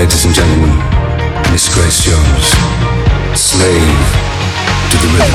Ladies and gentlemen, Miss Grace Jones, slave to the rhythm.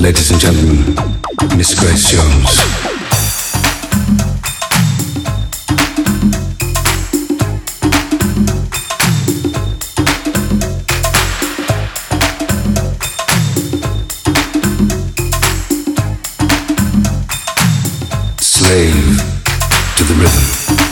Ladies and gentlemen, Miss Grace Jones. slave to the rhythm.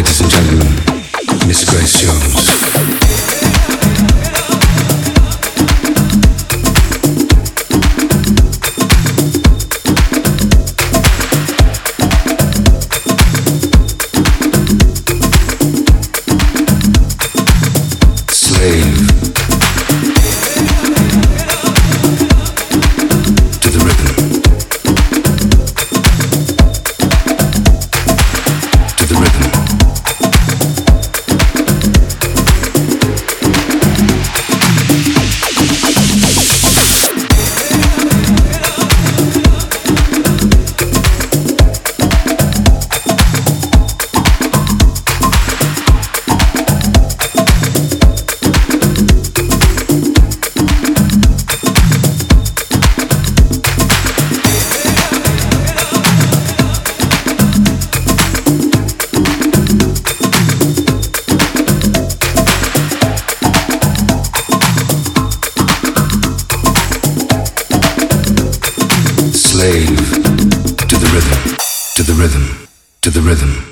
ladies and gentlemen, Miss Grace Jones. rhythm.